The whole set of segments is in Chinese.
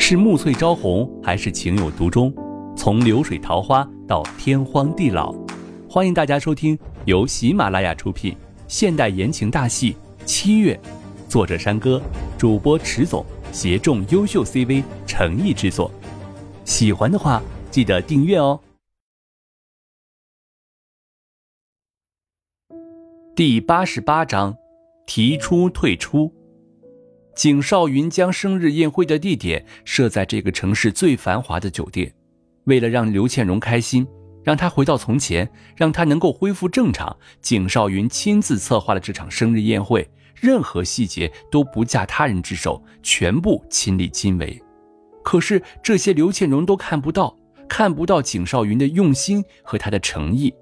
是暮翠朝红，还是情有独钟？从流水桃花到天荒地老，欢迎大家收听由喜马拉雅出品现代言情大戏《七月》，作者山歌，主播迟总，协众优秀 CV 诚意制作。喜欢的话，记得订阅哦。第八十八章，提出退出。景少云将生日宴会的地点设在这个城市最繁华的酒店，为了让刘倩蓉开心，让她回到从前，让她能够恢复正常，景少云亲自策划了这场生日宴会，任何细节都不假他人之手，全部亲力亲为。可是这些刘倩蓉都看不到，看不到景少云的用心和他的诚意。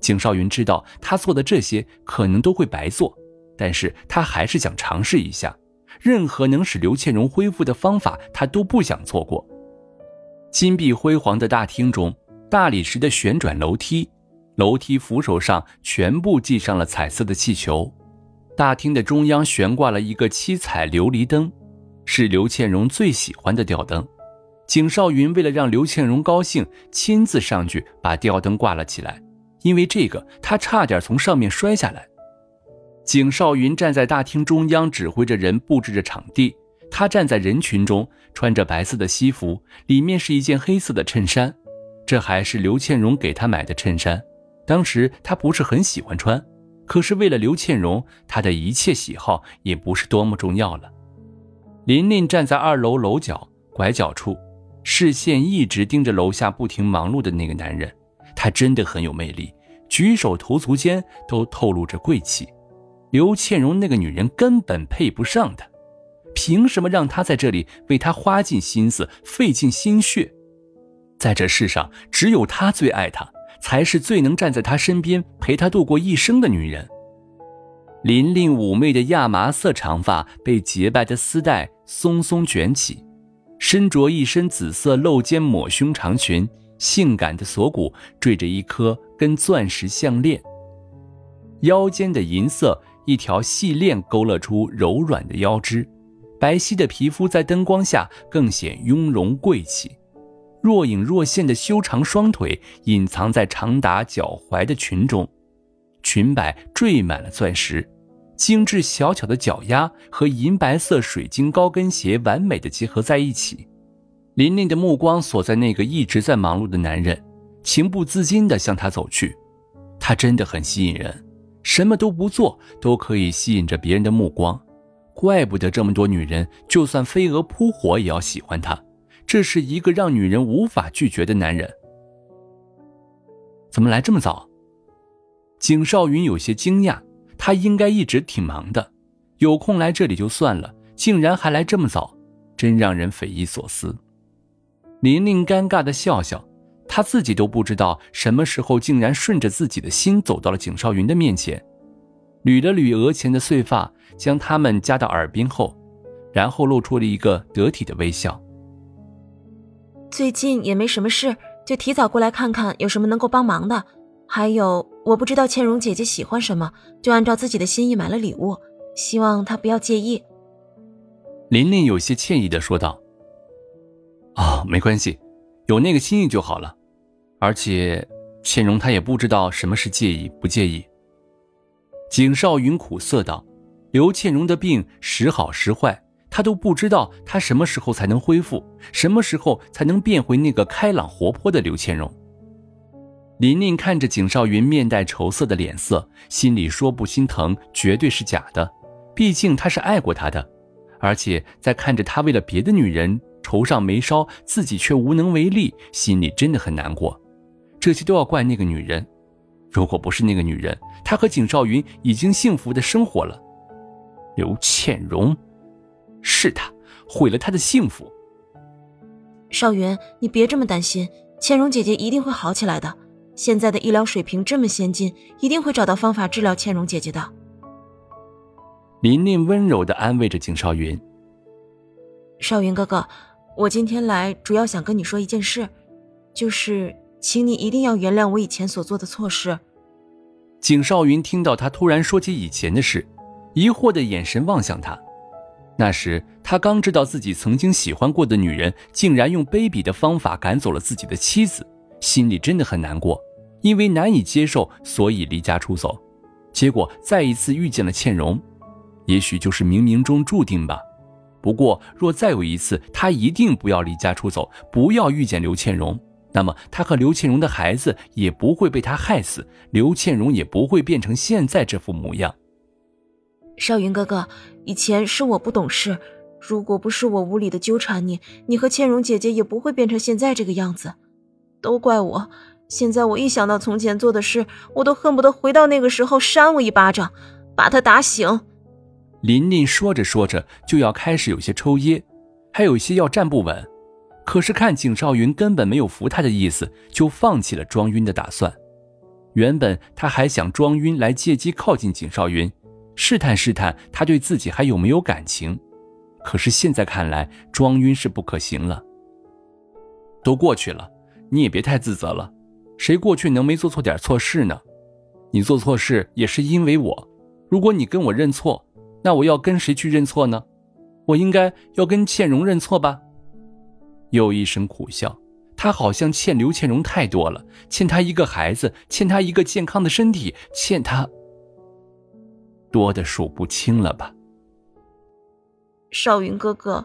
景少云知道他做的这些可能都会白做，但是他还是想尝试一下。任何能使刘倩蓉恢复的方法，他都不想错过。金碧辉煌的大厅中，大理石的旋转楼梯，楼梯扶手上全部系上了彩色的气球。大厅的中央悬挂了一个七彩琉璃灯，是刘倩蓉最喜欢的吊灯。景少云为了让刘倩蓉高兴，亲自上去把吊灯挂了起来，因为这个他差点从上面摔下来。景少云站在大厅中央，指挥着人布置着场地。他站在人群中，穿着白色的西服，里面是一件黑色的衬衫。这还是刘倩蓉给他买的衬衫。当时他不是很喜欢穿，可是为了刘倩蓉，他的一切喜好也不是多么重要了。琳琳站在二楼楼角拐角处，视线一直盯着楼下不停忙碌的那个男人。他真的很有魅力，举手投足间都透露着贵气。刘倩蓉那个女人根本配不上他，凭什么让他在这里为他花尽心思、费尽心血？在这世上，只有他最爱他，才是最能站在他身边陪他度过一生的女人。琳琳妩媚的亚麻色长发被洁白的丝带松松卷起，身着一身紫色露肩抹胸长裙，性感的锁骨缀着一颗跟钻石项链，腰间的银色。一条细链勾勒出柔软的腰肢，白皙的皮肤在灯光下更显雍容贵气。若隐若现的修长双腿隐藏在长达脚踝的裙中，裙摆缀满了钻石，精致小巧的脚丫和银白色水晶高跟鞋完美的结合在一起。琳琳的目光锁在那个一直在忙碌的男人，情不自禁地向他走去。他真的很吸引人。什么都不做都可以吸引着别人的目光，怪不得这么多女人就算飞蛾扑火也要喜欢他。这是一个让女人无法拒绝的男人。怎么来这么早？景少云有些惊讶，他应该一直挺忙的，有空来这里就算了，竟然还来这么早，真让人匪夷所思。琳琳尴尬的笑笑。他自己都不知道什么时候竟然顺着自己的心走到了景少云的面前，捋了捋额前的碎发，将它们夹到耳边后，然后露出了一个得体的微笑。最近也没什么事，就提早过来看看有什么能够帮忙的。还有，我不知道倩蓉姐姐喜欢什么，就按照自己的心意买了礼物，希望她不要介意。琳琳有些歉意的说道：“啊，没关系。”有那个心意就好了，而且倩蓉她也不知道什么是介意不介意。景少云苦涩道：“刘倩蓉的病时好时坏，他都不知道她什么时候才能恢复，什么时候才能变回那个开朗活泼的刘倩蓉。”琳琳看着景少云面带愁色的脸色，心里说不心疼绝对是假的，毕竟他是爱过她的，而且在看着他为了别的女人。愁上眉梢，自己却无能为力，心里真的很难过。这些都要怪那个女人。如果不是那个女人，他和景少云已经幸福的生活了。刘倩蓉，是她毁了他的幸福。少云，你别这么担心，倩蓉姐姐一定会好起来的。现在的医疗水平这么先进，一定会找到方法治疗倩蓉姐姐的。琳琳温柔的安慰着景少云。少云哥哥。我今天来主要想跟你说一件事，就是请你一定要原谅我以前所做的错事。景少云听到他突然说起以前的事，疑惑的眼神望向他。那时他刚知道自己曾经喜欢过的女人竟然用卑鄙的方法赶走了自己的妻子，心里真的很难过，因为难以接受，所以离家出走。结果再一次遇见了倩蓉，也许就是冥冥中注定吧。不过若再有一次，他一定不要离家出走，不要遇见刘倩蓉，那么他和刘倩蓉的孩子也不会被他害死，刘倩蓉也不会变成现在这副模样。少云哥哥，以前是我不懂事，如果不是我无理的纠缠你，你和倩蓉姐姐也不会变成现在这个样子，都怪我。现在我一想到从前做的事，我都恨不得回到那个时候扇我一巴掌，把他打醒。琳琳说着说着就要开始有些抽噎，还有些要站不稳，可是看景少云根本没有扶她的意思，就放弃了装晕的打算。原本他还想装晕来借机靠近景少云。试探试探他对自己还有没有感情，可是现在看来装晕是不可行了。都过去了，你也别太自责了，谁过去能没做错点错事呢？你做错事也是因为我，如果你跟我认错，那我要跟谁去认错呢？我应该要跟倩蓉认错吧？又一声苦笑，他好像欠刘倩蓉太多了，欠她一个孩子，欠她一个健康的身体，欠她。多的数不清了吧，少云哥哥。